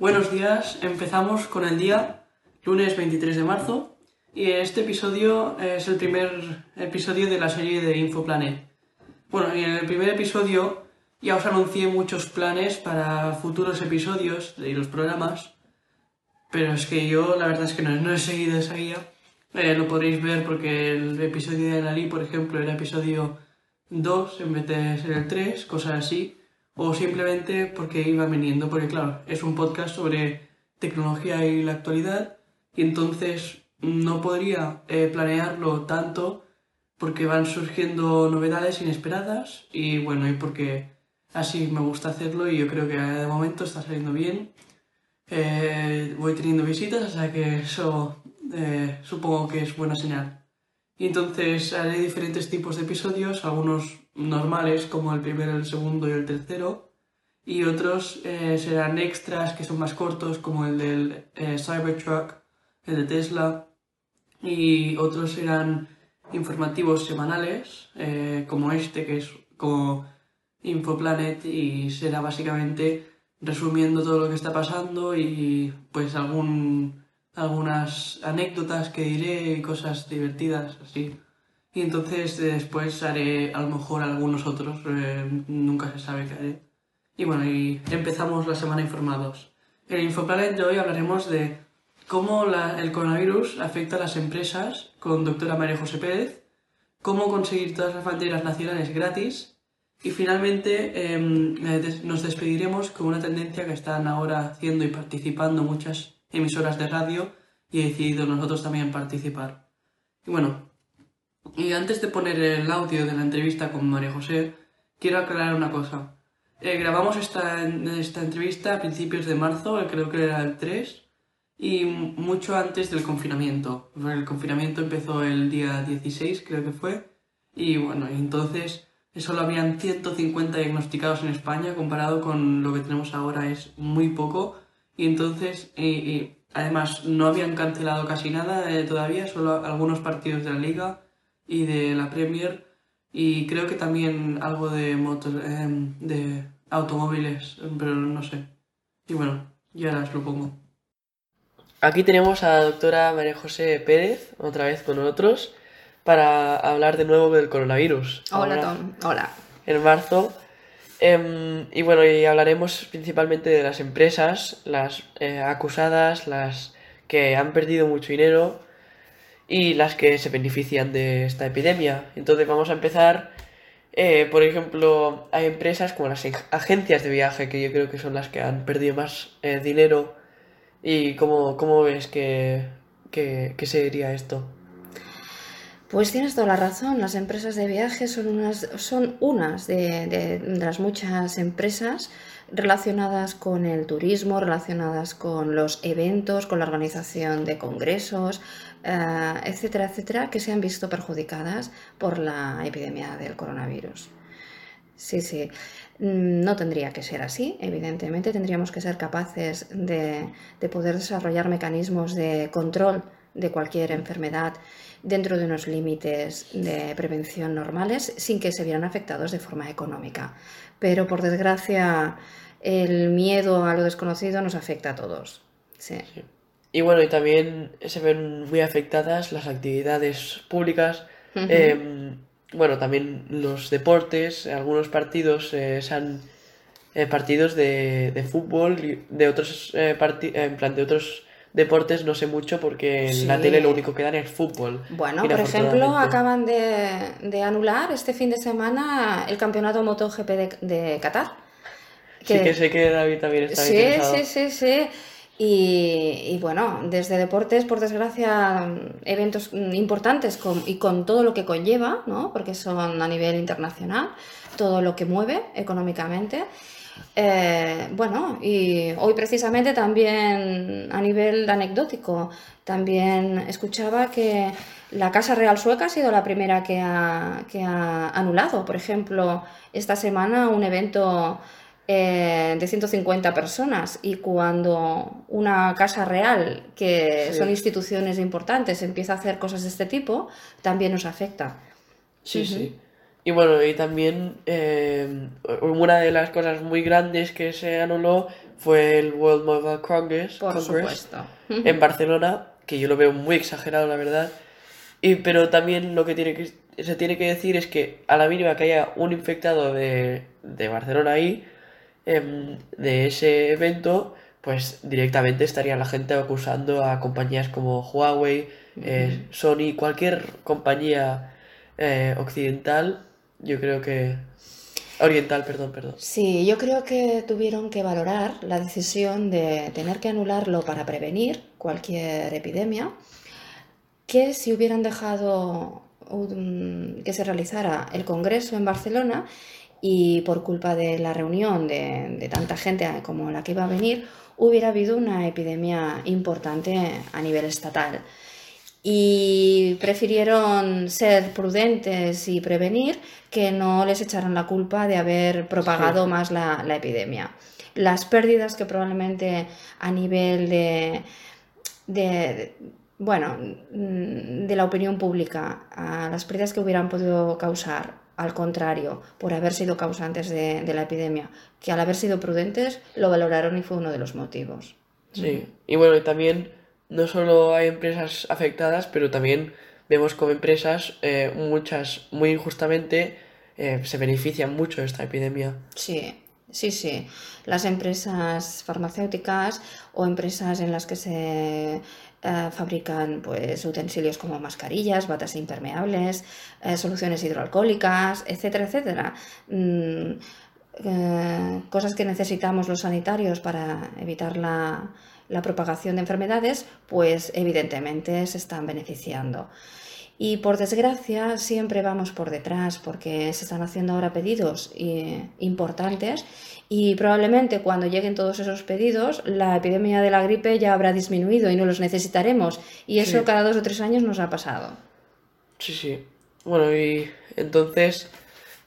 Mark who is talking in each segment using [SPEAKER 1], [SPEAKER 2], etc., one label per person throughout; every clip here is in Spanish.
[SPEAKER 1] Buenos días, empezamos con el día lunes 23 de marzo y este episodio es el primer episodio de la serie de Infoplanet. Bueno, y en el primer episodio ya os anuncié muchos planes para futuros episodios de los programas, pero es que yo la verdad es que no, he seguido esa guía. Eh, lo podréis ver porque el episodio de Lali, por ejemplo, era episodio 2 en vez de ser el 3, cosas así o simplemente porque iba viniendo, porque claro, es un podcast sobre tecnología y la actualidad y entonces no podría eh, planearlo tanto porque van surgiendo novedades inesperadas y bueno, y porque así me gusta hacerlo y yo creo que de momento está saliendo bien. Eh, voy teniendo visitas, o que eso eh, supongo que es buena señal. Y entonces haré diferentes tipos de episodios, algunos normales como el primero, el segundo y el tercero, y otros eh, serán extras que son más cortos como el del eh, Cybertruck, el de Tesla, y otros serán informativos semanales eh, como este que es como Infoplanet y será básicamente resumiendo todo lo que está pasando y pues algún, algunas anécdotas que diré y cosas divertidas así. Y entonces después haré a lo mejor algunos otros, eh, nunca se sabe qué haré. Y bueno, y empezamos la semana informados. En el Infoplanet de hoy hablaremos de cómo el coronavirus afecta a las empresas con doctora María José Pérez, cómo conseguir todas las banderas nacionales gratis y finalmente eh, nos despediremos con una tendencia que están ahora haciendo y participando muchas emisoras de radio y he decidido nosotros también participar. Y bueno, y antes de poner el audio de la entrevista con María José, quiero aclarar una cosa. Eh, grabamos esta, esta entrevista a principios de marzo, creo que era el 3, y mucho antes del confinamiento. El confinamiento empezó el día 16, creo que fue, y bueno, entonces solo habían 150 diagnosticados en España, comparado con lo que tenemos ahora es muy poco, y entonces, y, además no habían cancelado casi nada eh, todavía, solo algunos partidos de la liga y de la Premier y creo que también algo de motos, em, de automóviles, pero no sé. Y bueno, ya las lo pongo. Aquí tenemos a la doctora María José Pérez, otra vez con nosotros, para hablar de nuevo del coronavirus.
[SPEAKER 2] Hola, Tom. Hola.
[SPEAKER 1] En marzo. Em, y bueno, y hablaremos principalmente de las empresas, las eh, acusadas, las que han perdido mucho dinero y las que se benefician de esta epidemia. Entonces vamos a empezar, eh, por ejemplo, hay empresas como las agencias de viaje, que yo creo que son las que han perdido más eh, dinero. ¿Y cómo, cómo ves que, que, que sería esto?
[SPEAKER 2] Pues tienes toda la razón, las empresas de viaje son unas, son unas de, las muchas empresas relacionadas con el turismo, relacionadas con los eventos, con la organización de congresos, eh, etcétera, etcétera, que se han visto perjudicadas por la epidemia del coronavirus. Sí, sí, mm, no tendría que ser así, evidentemente tendríamos que ser capaces de poder desarrollar mecanismos de control de cualquier enfermedad dentro de unos límites de prevención normales sin que se vieran afectados de forma económica. Pero por desgracia el miedo a lo desconocido nos afecta a todos. Sí.
[SPEAKER 1] sí. Y bueno, y también se ven muy afectadas las actividades públicas. Uh -huh. eh, bueno, también los deportes, algunos partidos eh, han eh, partidos de, de, fútbol, de otros eh, en plan de otros deportes no sé mucho porque en sí. la tele lo único que dan es fútbol.
[SPEAKER 2] Bueno, por ejemplo, acaban de, de, anular este fin de semana el campeonato MotoGP de, de Qatar.
[SPEAKER 1] Que... Sí, que sé que David también está
[SPEAKER 2] sí,
[SPEAKER 1] interesado.
[SPEAKER 2] Sí, sí, sí. Y, y, bueno, desde deportes, por desgracia, eventos importantes con, y con todo lo que conlleva, ¿no? porque son a nivel internacional, todo lo que mueve económicamente. Eh, bueno, y hoy precisamente también a nivel anecdótico, también escuchaba que la Casa Real Sueca ha sido la primera que ha, que ha anulado, por ejemplo, esta semana un evento eh, de 150 personas y cuando una casa real, que sí. son instituciones importantes, empieza a hacer cosas de este tipo, también nos afecta.
[SPEAKER 1] Sí, uh -huh. sí. Y bueno, y también eh, una de las cosas muy grandes que se anuló fue el World Mobile Congress,
[SPEAKER 2] Por
[SPEAKER 1] Congress en Barcelona, que yo lo veo muy exagerado, la verdad. Y, pero también lo que, tiene que se tiene que decir es que a la mínima que haya un infectado de, de Barcelona ahí, em, de ese evento, pues directamente estaría la gente acusando a compañías como Huawei, eh, Sony, cualquier compañía eh, occidental, yo creo que... Oriental, perdón, perdón.
[SPEAKER 2] Sí, yo creo que tuvieron que valorar la decisión de tener que anularlo para prevenir cualquier epidemia, que si hubieran dejado que se realizara el Congreso en Barcelona y por culpa de la reunión de, de tanta gente como la que iba a venir, hubiera habido una epidemia importante a nivel estatal y prefirieron ser prudentes y prevenir que no les echaran la culpa de haber propagado
[SPEAKER 1] Sí.
[SPEAKER 2] más la, la epidemia. Las pérdidas que probablemente a nivel de, de- bueno, mm, de la opinión pública, a las pérdidas que hubieran podido causar, al contrario, por haber sido causantes de, de la epidemia, que al haber sido prudentes lo valoraron y fue uno de los motivos.
[SPEAKER 1] Sí, y bueno, y también no solo hay empresas afectadas, pero también vemos como empresas, eh, muchas muy injustamente, eh, se benefician mucho de esta epidemia.
[SPEAKER 2] Sí, sí, sí. Las empresas farmacéuticas o empresas en las que se eh, fabrican pues, utensilios como mascarillas, batas impermeables, eh, soluciones hidroalcohólicas, etcétera, etcétera. Mm, cosas que necesitamos los sanitarios para evitar la, la propagación de enfermedades, pues evidentemente se están beneficiando. Y por desgracia siempre vamos por detrás porque se están haciendo ahora pedidos eh, importantes y probablemente cuando lleguen todos esos pedidos la epidemia de la gripe ya habrá disminuido y no los necesitaremos. Y eso
[SPEAKER 1] Sí.
[SPEAKER 2] cada dos o tres años nos ha pasado.
[SPEAKER 1] Sí, sí. Bueno, y entonces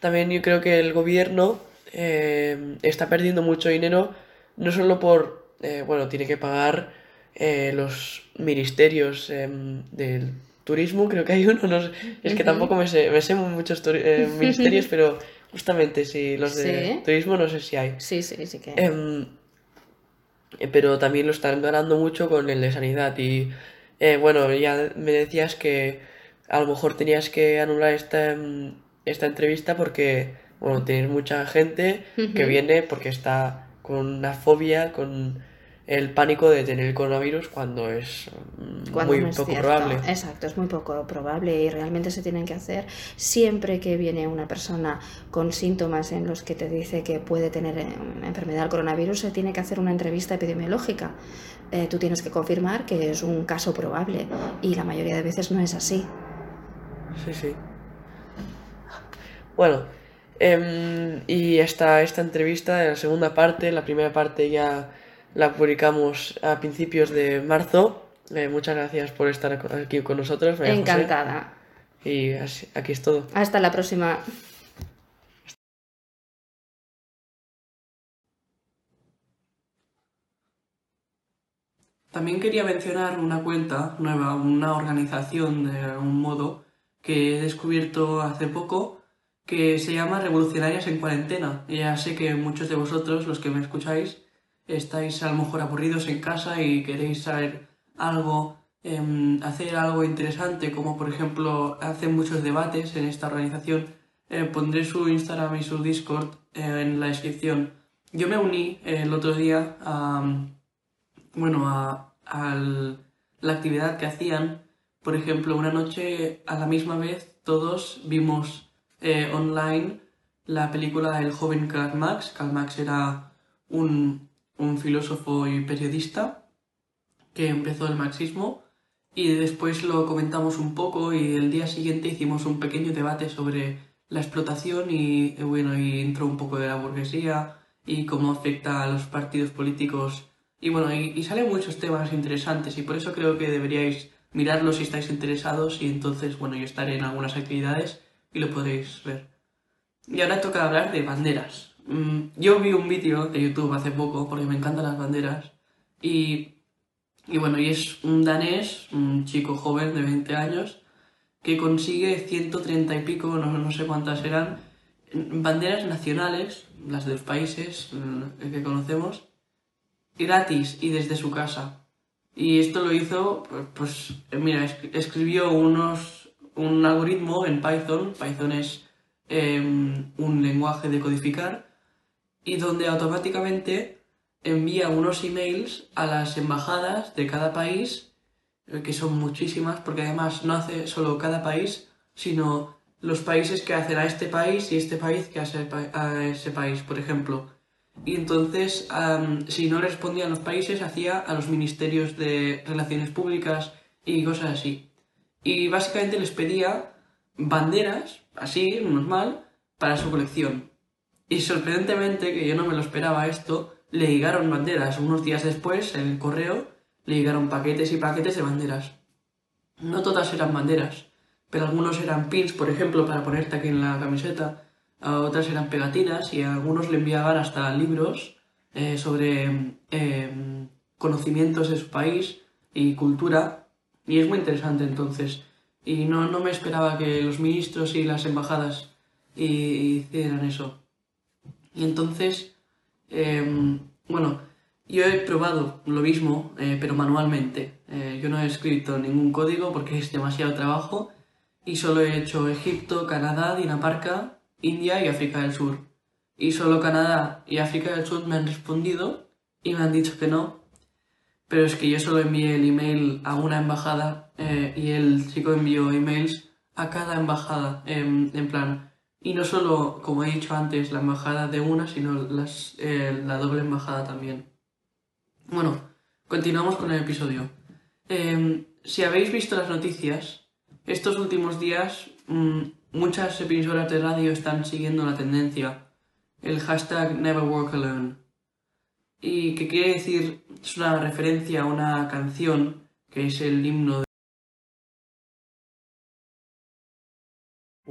[SPEAKER 1] también yo creo que el gobierno eh, está perdiendo mucho dinero, no solo por, eh, bueno, tiene que pagar eh, los ministerios em, del turismo, creo que hay uno, no sé, es que tampoco me sé, me sé muchos eh, ministerios, pero justamente sí, los de
[SPEAKER 2] Sí.
[SPEAKER 1] turismo no sé si hay.
[SPEAKER 2] Sí, sí, sí que.
[SPEAKER 1] Em, eh, pero también lo están ganando mucho con el de sanidad. Y bueno, ya me decías que a lo mejor tenías que anular esta, em, esta entrevista porque, bueno, tienes mucha gente que viene porque está con una fobia, con el pánico de tener el coronavirus cuando es mm,
[SPEAKER 2] Cuando
[SPEAKER 1] muy
[SPEAKER 2] no es
[SPEAKER 1] poco
[SPEAKER 2] cierto.
[SPEAKER 1] probable.
[SPEAKER 2] Exacto, es muy poco probable y realmente se tienen que hacer siempre que viene una persona con síntomas en los que te dice que puede tener eh, una enfermedad del coronavirus, se tiene que hacer una entrevista epidemiológica. Eh, tú tienes que confirmar que es un caso probable y la mayoría de veces no es así.
[SPEAKER 1] Sí, sí. Bueno, em, y esta, esta entrevista, la segunda parte, la primera parte ya la publicamos a principios de marzo. Eh, muchas gracias por estar aquí con nosotros, María José.
[SPEAKER 2] Encantada.
[SPEAKER 1] Y así- aquí es todo.
[SPEAKER 2] Hasta la próxima.
[SPEAKER 1] También quería mencionar una cuenta nueva, una organización de algún modo que he descubierto hace poco que se llama Revolucionarias en Cuarentena. Y ya sé que muchos de vosotros, los que me escucháis, estáis a lo mejor aburridos en casa y queréis saber algo, em, hacer algo interesante, como por ejemplo hacen muchos debates en esta organización. Eh, pondré su Instagram y su Discord eh, en la descripción. Yo me uní el otro día a bueno, a, la actividad que hacían. Por ejemplo, una noche a la misma vez todos vimos eh, online la película El joven Karl Marx. Karl Marx era un, un filósofo y periodista que empezó el marxismo y después lo comentamos un poco y el día siguiente hicimos un pequeño debate sobre la explotación y eh, bueno, y entró un poco de la burguesía y cómo afecta a los partidos políticos y bueno, y, salen muchos temas interesantes y por eso creo que deberíais mirarlo si estáis interesados y entonces, bueno, yo estaré en algunas actividades y lo podréis ver. Y ahora toca hablar de banderas. Mm, Yo vi un vídeo de YouTube hace poco porque me encantan las banderas y, y bueno, y es un danés, un chico joven de 20 años que consigue 130 y pico, no, no sé cuántas eran, banderas nacionales, las de los países eh, que conocemos, gratis y desde su casa. Y esto lo hizo, pues, pues mira, escribió unos, un algoritmo en Python, Python es em, un lenguaje de codificar, y donde automáticamente envía unos emails a las embajadas de cada país, eh, que son muchísimas, porque además no hace solo cada país, sino los países que hacen a este país y este país que hace a ese país, por ejemplo. Y entonces, si no respondían los países, hacía a los ministerios de relaciones públicas y cosas así. Y básicamente les pedía banderas, así, normal, para su colección. Y sorprendentemente, que yo no me lo esperaba esto, le llegaron banderas. Unos días después, en el correo, le llegaron paquetes y paquetes de banderas. No todas eran banderas, pero algunos eran pins, por ejemplo, para ponerte aquí en la camiseta, otras eran pegatinas y a algunos le enviaban hasta libros eh, sobre em, conocimientos de su país y cultura. Y es muy interesante entonces. Y no, no me esperaba que los ministros y las embajadas hicieran eso. Y entonces, em, bueno, yo he probado lo mismo, eh, pero manualmente. Eh, yo no he escrito ningún código porque es demasiado trabajo y solo he hecho Egipto, Canadá, Dinamarca, India y África del Sur. Y solo Canadá y África del Sur me han respondido y me han dicho que no. Pero es que yo solo envié el email a una embajada eh, y el chico envió emails a cada embajada, en plan. Y no solo, como he dicho antes, la embajada de una, sino las, eh, la doble embajada también. Bueno, continuamos con el episodio. Em, si habéis visto las noticias, estos últimos días mm, muchas emisoras de radio están siguiendo la tendencia, el hashtag Never Walk Alone. Y que quiere decir, es una referencia a una canción que es el himno de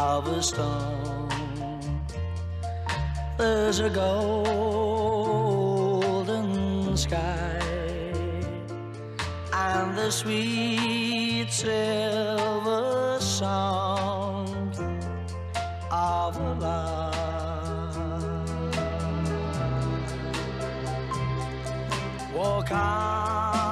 [SPEAKER 1] of a storm, there's a golden sky and the sweet silver sound of love. Walk on